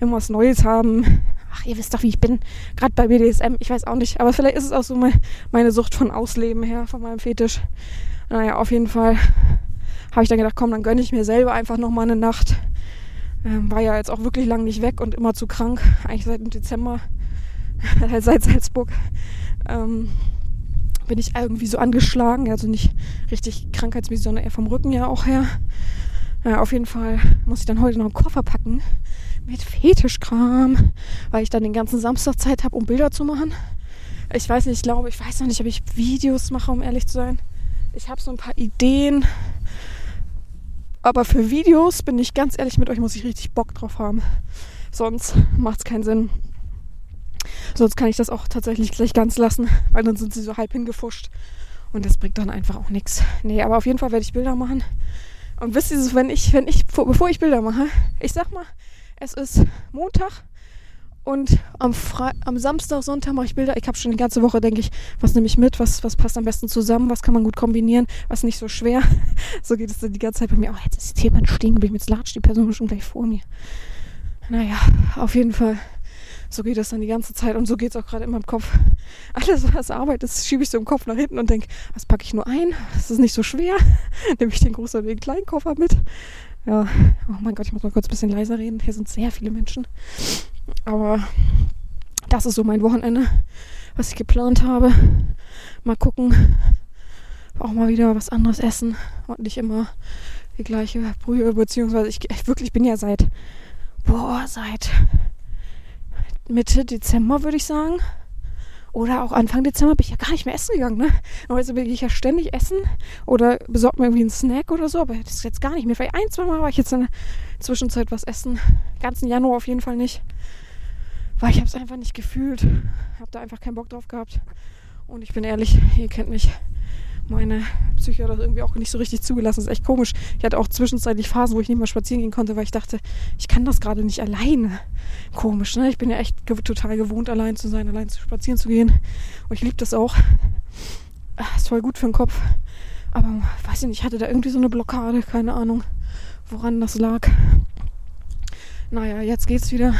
immer was Neues haben ach, ihr wisst doch, wie ich bin, gerade bei BDSM, ich weiß auch nicht, aber vielleicht ist es auch so mein, meine Sucht von Ausleben her, von meinem Fetisch. Naja, auf jeden Fall habe ich dann gedacht, komm, dann gönne ich mir selber einfach nochmal eine Nacht. Ähm, war ja jetzt auch wirklich lang nicht weg und immer zu krank, eigentlich seit dem Dezember, seit Salzburg. Ähm, bin ich irgendwie so angeschlagen, also nicht richtig krankheitsmäßig, sondern eher vom Rücken ja auch her. Naja, auf jeden Fall muss ich dann heute noch einen Koffer packen mit Fetischkram, weil ich dann den ganzen Samstag Zeit habe, um Bilder zu machen. Ich weiß nicht, ich glaube, ich weiß noch nicht, ob ich Videos mache, um ehrlich zu sein. Ich habe so ein paar Ideen. Aber für Videos bin ich ganz ehrlich mit euch, muss ich richtig Bock drauf haben. Sonst macht es keinen Sinn. Sonst kann ich das auch tatsächlich gleich ganz lassen, weil dann sind sie so halb hingefuscht. Und das bringt dann einfach auch nichts. Nee, aber auf jeden Fall werde ich Bilder machen. Und wisst ihr, wenn ich, wenn ich, bevor ich Bilder mache, ich sag mal, es ist Montag und am, Fre am Samstag, Sonntag mache ich Bilder. Ich habe schon die ganze Woche, denke ich, was nehme ich mit, was, was passt am besten zusammen, was kann man gut kombinieren, was nicht so schwer. so geht es dann die ganze Zeit bei mir. Oh, jetzt ist jemand stehen geblieben, jetzt latscht die Person schon gleich vor mir. Naja, auf jeden Fall. So geht das dann die ganze Zeit und so geht es auch gerade in meinem Kopf. Alles, was Arbeit ist, schiebe ich so im Kopf nach hinten und denke, was packe ich nur ein? Das ist nicht so schwer. Nehme ich den großen oder den kleinen Koffer mit. Ja, oh mein Gott, ich muss mal kurz ein bisschen leiser reden. Hier sind sehr viele Menschen. Aber das ist so mein Wochenende, was ich geplant habe. Mal gucken. Auch mal wieder was anderes essen und nicht immer die gleiche Brühe, beziehungsweise ich, ich wirklich bin ja seit, boah, seit Mitte Dezember würde ich sagen. Oder auch Anfang Dezember bin ich ja gar nicht mehr essen gegangen, ne? Bin ich ja ständig essen oder besorgt mir irgendwie einen Snack oder so, aber das ist jetzt gar nicht mehr. Vielleicht ein, zwei Mal war ich jetzt in der Zwischenzeit was essen. Ganzen Januar auf jeden Fall nicht. Weil ich habe es einfach nicht gefühlt. Habe da einfach keinen Bock drauf gehabt. Und ich bin ehrlich, ihr kennt mich meine Psyche hat das irgendwie auch nicht so richtig zugelassen. Das ist echt komisch. Ich hatte auch zwischenzeitlich Phasen, wo ich nicht mal spazieren gehen konnte, weil ich dachte, ich kann das gerade nicht alleine. Komisch, ne? Ich bin ja echt total gewohnt, allein zu sein, allein zu spazieren zu gehen. Und ich liebe das auch. Ah, ist voll gut für den Kopf. Aber weiß ich nicht, ich hatte da irgendwie so eine Blockade, keine Ahnung, woran das lag. Naja, jetzt geht's wieder.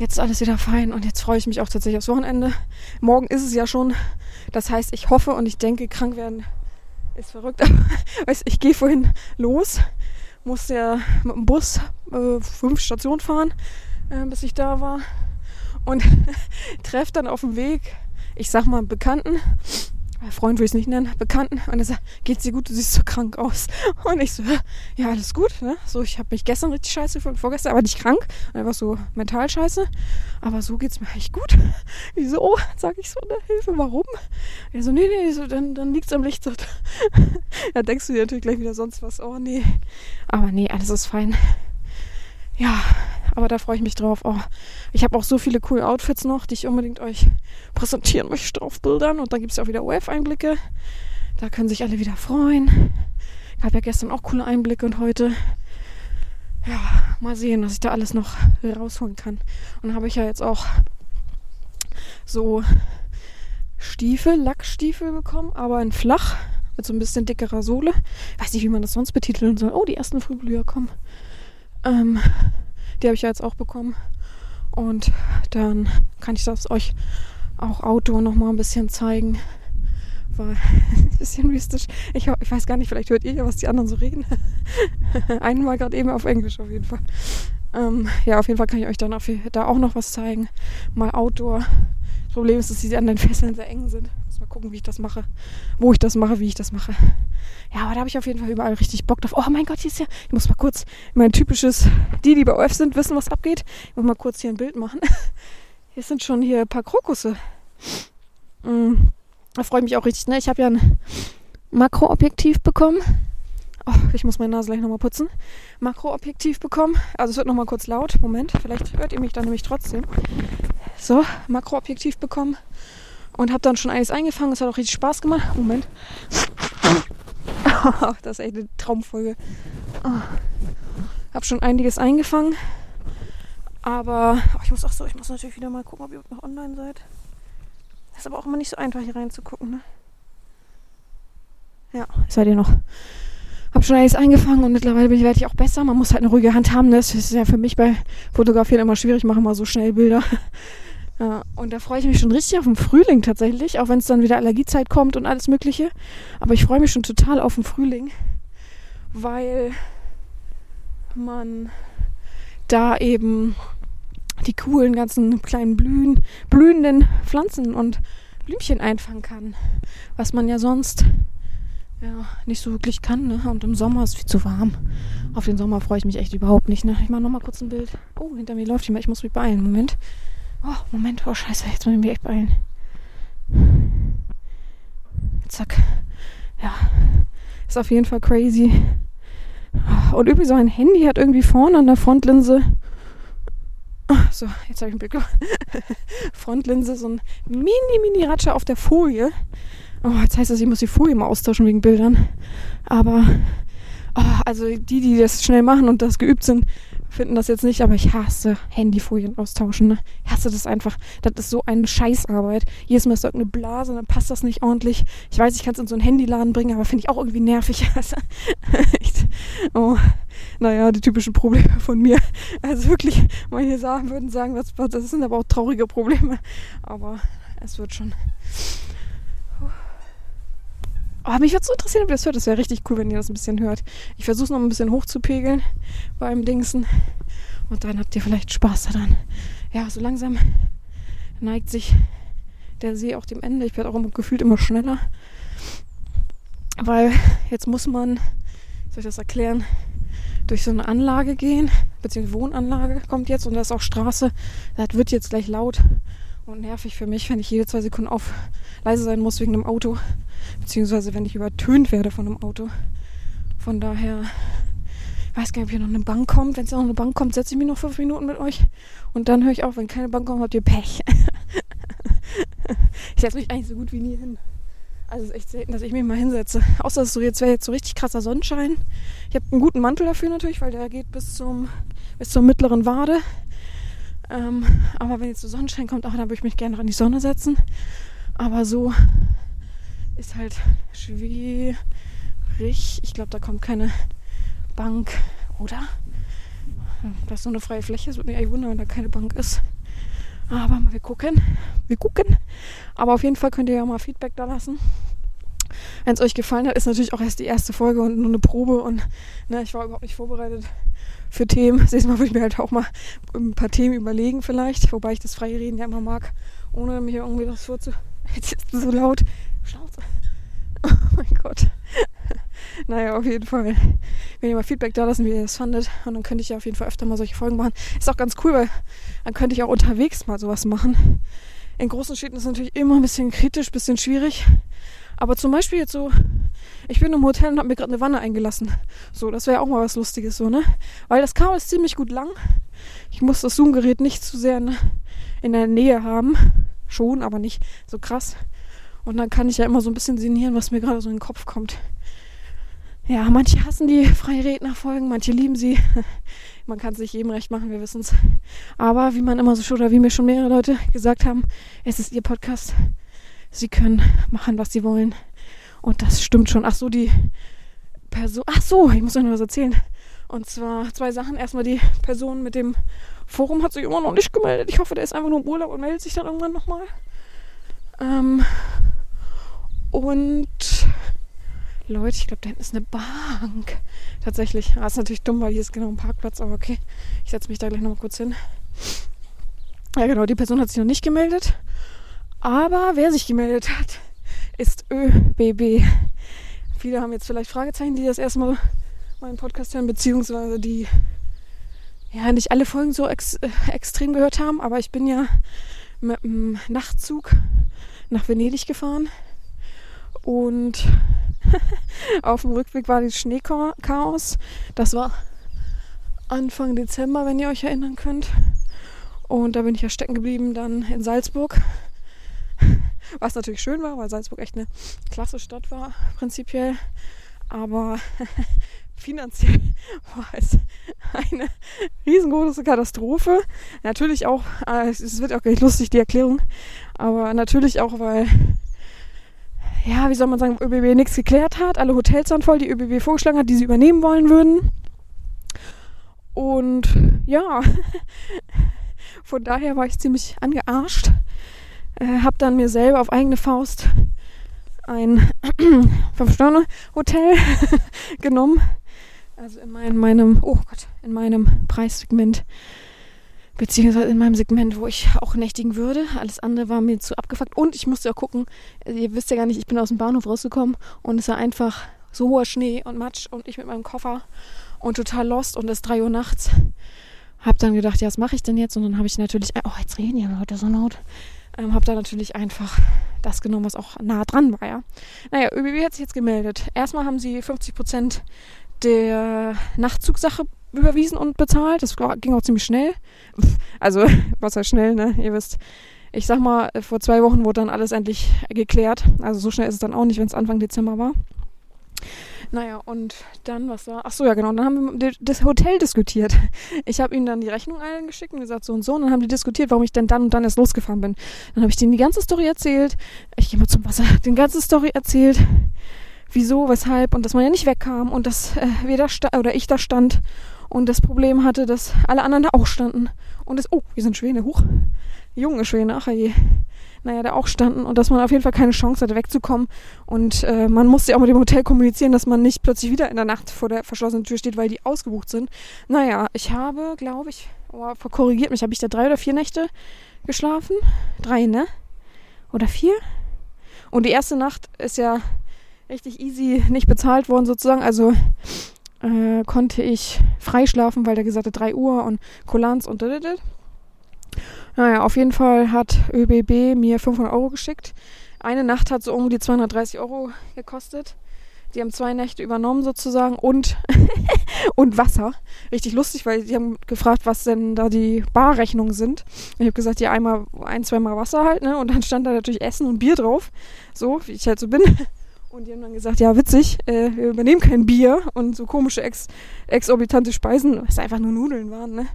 Jetzt ist alles wieder fein und jetzt freue ich mich auch tatsächlich aufs Wochenende. Morgen ist es ja schon das heißt, ich hoffe und ich denke, krank werden ist verrückt. Aber weißt, ich gehe vorhin los, musste ja mit dem Bus äh, fünf Stationen fahren, äh, bis ich da war. Und treffe dann auf dem Weg, ich sag mal, Bekannten, Freund will ich es nicht nennen, Bekannten. Und er sagt, geht's dir gut? Du siehst so krank aus. Und ich so, ja, alles gut. Ne? So, ich habe mich gestern richtig scheiße gefühlt, vorgestern, aber nicht krank. Einfach so mental scheiße. Aber so geht's mir echt gut. Wieso? Sag ich so, ne, Hilfe, warum? Er so, nee, nee, so, dann, dann liegt's am Licht. da denkst du dir natürlich gleich wieder sonst was. Oh, nee. Aber nee, alles ist fein. Ja, aber da freue ich mich drauf. Oh, ich habe auch so viele coole Outfits noch, die ich unbedingt euch präsentieren möchte auf Bildern. Und dann gibt es auch wieder OF-Einblicke. Da können sich alle wieder freuen. Ich habe ja gestern auch coole Einblicke und heute. Ja, mal sehen, was ich da alles noch rausholen kann. Und habe ich ja jetzt auch so Stiefel, Lackstiefel bekommen, aber in flach, mit so ein bisschen dickerer Sohle. Weiß nicht, wie man das sonst betiteln soll. Oh, die ersten Frühblüher kommen. Ähm, die habe ich ja jetzt auch bekommen. Und dann kann ich das euch auch Outdoor noch mal ein bisschen zeigen. War ein bisschen mystisch. Ich, ich, weiß gar nicht, vielleicht hört ihr ja, was die anderen so reden. Einmal gerade eben auf Englisch auf jeden Fall. Ähm, ja, auf jeden Fall kann ich euch dann auf, da auch noch was zeigen. Mal Outdoor. Das Problem ist, dass die anderen Fesseln sehr eng sind. Mal gucken, wie ich das mache. Wo ich das mache, wie ich das mache. Ja, aber da habe ich auf jeden Fall überall richtig Bock drauf. Oh mein Gott, hier ist ja. Ich muss mal kurz mein typisches. Die, die bei OF sind, wissen, was abgeht. Ich muss mal kurz hier ein Bild machen. Hier sind schon hier ein paar Krokusse. Mm, da freue ich mich auch richtig. Ne? Ich habe ja ein Makroobjektiv bekommen. Oh, ich muss meine Nase gleich nochmal putzen. Makroobjektiv bekommen. Also es wird nochmal kurz laut. Moment, vielleicht hört ihr mich dann nämlich trotzdem. So, Makroobjektiv bekommen. Und habe dann schon einiges eingefangen. Es hat auch richtig Spaß gemacht. Moment. das ist echt eine Traumfolge. Oh. Hab schon einiges eingefangen. Aber oh, ich muss auch so, ich muss natürlich wieder mal gucken, ob ihr noch online seid. Das ist aber auch immer nicht so einfach, hier reinzugucken, ne? Ja, seid ihr noch. Hab schon einiges eingefangen und mittlerweile werde ich auch besser. Man muss halt eine ruhige Hand haben. Ne? Das ist ja für mich bei Fotografieren immer schwierig. Ich mache immer so schnell Bilder. Ja, und da freue ich mich schon richtig auf den Frühling tatsächlich, auch wenn es dann wieder Allergiezeit kommt und alles Mögliche. Aber ich freue mich schon total auf den Frühling, weil man da eben die coolen ganzen kleinen Blühen, blühenden Pflanzen und Blümchen einfangen kann, was man ja sonst ja, nicht so wirklich kann. Ne? Und im Sommer ist es viel zu warm. Auf den Sommer freue ich mich echt überhaupt nicht. Ne? Ich mache nochmal kurz ein Bild. Oh, hinter mir läuft jemand. Ich muss mich beeilen. Moment. Oh, Moment, oh scheiße, jetzt muss ich mich echt beeilen. Zack. Ja. Ist auf jeden Fall crazy. Und übrigens, so ein Handy hat irgendwie vorne an der Frontlinse. So, jetzt habe ich ein Bild. Frontlinse, so ein mini, mini Ratscher auf der Folie. Oh, jetzt heißt das, ich muss die Folie mal austauschen wegen Bildern. Aber, oh, also die, die das schnell machen und das geübt sind, finden das jetzt nicht, aber ich hasse Handyfolien austauschen. Ne? Ich hasse das einfach. Das ist so eine Scheißarbeit. Jedes Mal ist da irgendeine Blase, dann passt das nicht ordentlich. Ich weiß, ich kann es in so einen Handyladen bringen, aber finde ich auch irgendwie nervig. Also, echt. Oh, naja, die typischen Probleme von mir. Also wirklich, manche sagen, würden sagen, was, was, das sind aber auch traurige Probleme. Aber es wird schon. Oh, mich würde so interessieren, ob ihr das hört. Das wäre richtig cool, wenn ihr das ein bisschen hört. Ich versuche es noch ein bisschen hochzupegeln beim Dingsen. Und dann habt ihr vielleicht Spaß daran. Ja, so langsam neigt sich der See auch dem Ende. Ich werde auch gefühlt immer schneller. Weil jetzt muss man, soll ich das erklären, durch so eine Anlage gehen, beziehungsweise Wohnanlage kommt jetzt und da ist auch Straße. Das wird jetzt gleich laut und nervig für mich, wenn ich jede zwei Sekunden auf leise sein muss wegen einem Auto, beziehungsweise wenn ich übertönt werde von einem Auto. Von daher, ich weiß gar nicht, ob hier noch eine Bank kommt. Wenn es noch eine Bank kommt, setze ich mich noch fünf Minuten mit euch und dann höre ich auf. Wenn keine Bank kommt, habt ihr Pech. ich setze mich eigentlich so gut wie nie hin. Also es ist echt selten, dass ich mich mal hinsetze. Außer es so jetzt wäre jetzt so richtig krasser Sonnenschein. Ich habe einen guten Mantel dafür natürlich, weil der geht bis zum bis zur mittleren Wade. Ähm, aber wenn jetzt so Sonnenschein kommt, auch dann würde ich mich gerne noch in die Sonne setzen. Aber so ist halt schwierig. Ich glaube, da kommt keine Bank, oder? Das ist so eine freie Fläche. Es würde mich eigentlich wundern, wenn da keine Bank ist. Aber wir gucken. Wir gucken. Aber auf jeden Fall könnt ihr ja mal Feedback da lassen. Wenn es euch gefallen hat, ist natürlich auch erst die erste Folge und nur eine Probe. Und ne, ich war überhaupt nicht vorbereitet für Themen. Nächstes Mal würde ich mir halt auch mal ein paar Themen überlegen vielleicht. Wobei ich das freie Reden ja immer mag, ohne mir irgendwie das vorzu... Jetzt ist es so laut. Schnauze. Oh mein Gott. naja, auf jeden Fall. Wenn ihr mal Feedback da lassen, wie ihr das fandet. Und dann könnte ich ja auf jeden Fall öfter mal solche Folgen machen. Ist auch ganz cool, weil dann könnte ich auch unterwegs mal sowas machen. In großen Städten ist es natürlich immer ein bisschen kritisch, ein bisschen schwierig. Aber zum Beispiel jetzt so, ich bin im Hotel und habe mir gerade eine Wanne eingelassen. So, das wäre ja auch mal was Lustiges, so, ne? Weil das Kabel ist ziemlich gut lang. Ich muss das Zoom-Gerät nicht zu sehr in, in der Nähe haben. Schon, aber nicht so krass. Und dann kann ich ja immer so ein bisschen sinnieren, was mir gerade so in den Kopf kommt. Ja, manche hassen die freie Rednerfolgen, manche lieben sie. Man kann es nicht jedem recht machen, wir wissen es. Aber wie man immer so schon, oder wie mir schon mehrere Leute gesagt haben, es ist ihr Podcast. Sie können machen, was sie wollen. Und das stimmt schon. Ach so, die Person. Ach so, ich muss euch noch was erzählen. Und zwar zwei Sachen. Erstmal die Person mit dem Forum hat sich immer noch nicht gemeldet. Ich hoffe, der ist einfach nur im Urlaub und meldet sich dann irgendwann nochmal. Ähm, und Leute, ich glaube, da hinten ist eine Bank. Tatsächlich. Das ist natürlich dumm, weil hier ist genau ein Parkplatz, aber okay. Ich setze mich da gleich nochmal kurz hin. Ja, genau, die Person hat sich noch nicht gemeldet. Aber wer sich gemeldet hat, ist ÖBB. Viele haben jetzt vielleicht Fragezeichen, die das erstmal meinen Podcast hören, beziehungsweise die ja nicht alle Folgen so ex äh, extrem gehört haben, aber ich bin ja mit dem Nachtzug nach Venedig gefahren und auf dem Rückweg war das Schneechaos. Das war Anfang Dezember, wenn ihr euch erinnern könnt. Und da bin ich ja stecken geblieben dann in Salzburg. Was natürlich schön war, weil Salzburg echt eine klasse Stadt war, prinzipiell. Aber finanziell war es eine riesengroße Katastrophe. Natürlich auch, äh, es wird auch gleich lustig, die Erklärung, aber natürlich auch, weil ja, wie soll man sagen, ÖBB nichts geklärt hat. Alle Hotels waren voll, die ÖBB vorgeschlagen hat, die sie übernehmen wollen würden. Und ja, von daher war ich ziemlich angearscht. Äh, hab dann mir selber auf eigene Faust ein Fünf-Sterne-Hotel genommen. Also in mein, meinem, oh Gott, in meinem Preissegment beziehungsweise in meinem Segment, wo ich auch nächtigen würde. Alles andere war mir zu abgefuckt. Und ich musste auch gucken, ihr wisst ja gar nicht, ich bin aus dem Bahnhof rausgekommen und es war einfach so hoher Schnee und Matsch und ich mit meinem Koffer und total lost und es ist 3 Uhr nachts. Hab dann gedacht, ja, was mache ich denn jetzt? Und dann habe ich natürlich, oh, jetzt reden die Leute so laut. Ähm, hab dann natürlich einfach das genommen, was auch nah dran war, ja. Naja, ÖBB hat sich jetzt gemeldet. Erstmal haben sie 50 Prozent der Nachtzugsache überwiesen und bezahlt. Das ging auch ziemlich schnell. Also, was heißt schnell, ne? Ihr wisst, ich sag mal, vor zwei Wochen wurde dann alles endlich geklärt. Also so schnell ist es dann auch nicht, wenn es Anfang Dezember war. Naja, und dann, was war? Ach so, ja, genau. Dann haben wir das Hotel diskutiert. Ich habe ihnen dann die Rechnung allen geschickt und gesagt, so und so. Und dann haben die diskutiert, warum ich denn dann und dann erst losgefahren bin. Dann habe ich denen die ganze Story erzählt. Ich gehe mal zum Wasser. Den ganze Story erzählt. Wieso, weshalb und dass man ja nicht wegkam und dass äh, wir da oder ich da stand und das Problem hatte, dass alle anderen da auch standen. Und es, oh, hier sind Schwäne, hoch. Junge Schwäne, ach je. Naja, da auch standen und dass man auf jeden Fall keine Chance hatte, wegzukommen. Und äh, man musste ja auch mit dem Hotel kommunizieren, dass man nicht plötzlich wieder in der Nacht vor der verschlossenen Tür steht, weil die ausgebucht sind. Naja, ich habe, glaube ich, oh, korrigiert mich, habe ich da drei oder vier Nächte geschlafen? Drei, ne? Oder vier? Und die erste Nacht ist ja richtig easy nicht bezahlt worden sozusagen. Also äh, konnte ich freischlafen, weil der gesagt hat 3 Uhr und Kulanz und Naja, auf jeden Fall hat ÖBB mir 500 Euro geschickt. Eine Nacht hat so um die 230 Euro gekostet. Die haben zwei Nächte übernommen sozusagen und, und Wasser. Richtig lustig, weil die haben gefragt, was denn da die Barrechnungen sind. Ich habe gesagt, ja, einmal ein, zweimal Wasser halt, ne? Und dann stand da natürlich Essen und Bier drauf. So, wie ich halt so bin. Und die haben dann gesagt, ja, witzig, äh, wir übernehmen kein Bier und so komische ex exorbitante Speisen, was einfach nur Nudeln waren, ne?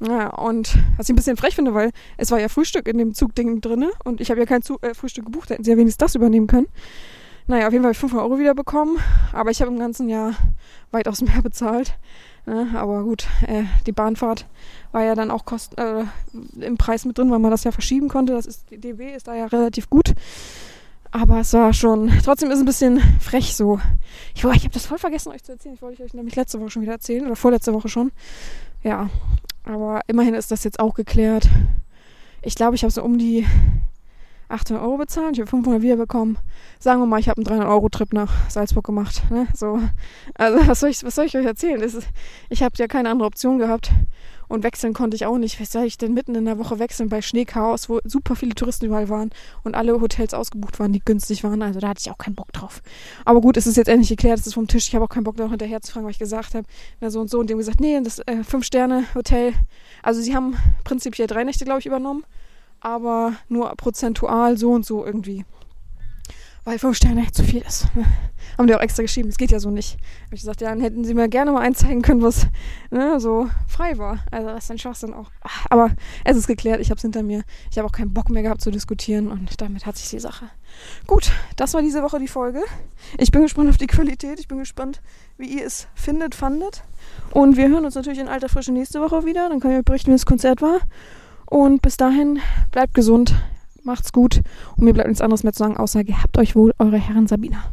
Ja, und was ich ein bisschen frech finde, weil es war ja Frühstück in dem Zugding drin und ich habe ja kein Zug, äh, Frühstück gebucht, hätten sie ja wenigstens das übernehmen können. Naja, auf jeden Fall habe ich 500 Euro wieder bekommen, aber ich habe im ganzen Jahr weitaus mehr bezahlt. Ne? Aber gut, äh, die Bahnfahrt war ja dann auch kost äh, im Preis mit drin, weil man das ja verschieben konnte. Das ist, die DW ist da ja relativ gut. Aber es war schon, trotzdem ist es ein bisschen frech so. Ich, ich habe das voll vergessen, euch zu erzählen. Ich wollte euch nämlich letzte Woche schon wieder erzählen oder vorletzte Woche schon. Ja, aber immerhin ist das jetzt auch geklärt. Ich glaube, ich habe so um die 800 Euro bezahlt. Ich habe 500 wiederbekommen. Sagen wir mal, ich habe einen 300-Euro-Trip nach Salzburg gemacht. Ne? So. Also, was soll, ich, was soll ich euch erzählen? Ist, ich habe ja keine andere Option gehabt. Und wechseln konnte ich auch nicht. Was soll ich denn mitten in der Woche wechseln bei Schneechaos, wo super viele Touristen überall waren und alle Hotels ausgebucht waren, die günstig waren. Also da hatte ich auch keinen Bock drauf. Aber gut, es ist jetzt endlich geklärt, es ist vom Tisch. Ich habe auch keinen Bock, noch hinterher zu fragen, was ich gesagt habe. Na, so und so. Und haben gesagt, nee, das äh, Fünf-Sterne-Hotel. Also sie haben prinzipiell drei Nächte, glaube ich, übernommen. Aber nur prozentual so und so irgendwie weil fünf Sterne echt zu viel ist. Haben die auch extra geschrieben, es geht ja so nicht. Habe ich gesagt, ja, dann hätten sie mir gerne mal einzeigen können, was ne, so frei war. Also das ist ein Schwachsinn auch. Aber es ist geklärt, ich habe es hinter mir. Ich habe auch keinen Bock mehr gehabt zu diskutieren und damit hat sich die Sache. Gut, das war diese Woche die Folge. Ich bin gespannt auf die Qualität. Ich bin gespannt, wie ihr es findet, fandet. Und wir hören uns natürlich in alter Frische nächste Woche wieder. Dann können wir berichten, wie das Konzert war. Und bis dahin, bleibt gesund. Macht's gut. Und mir bleibt nichts anderes mehr zu sagen, außer gehabt euch wohl, eure Herren Sabina.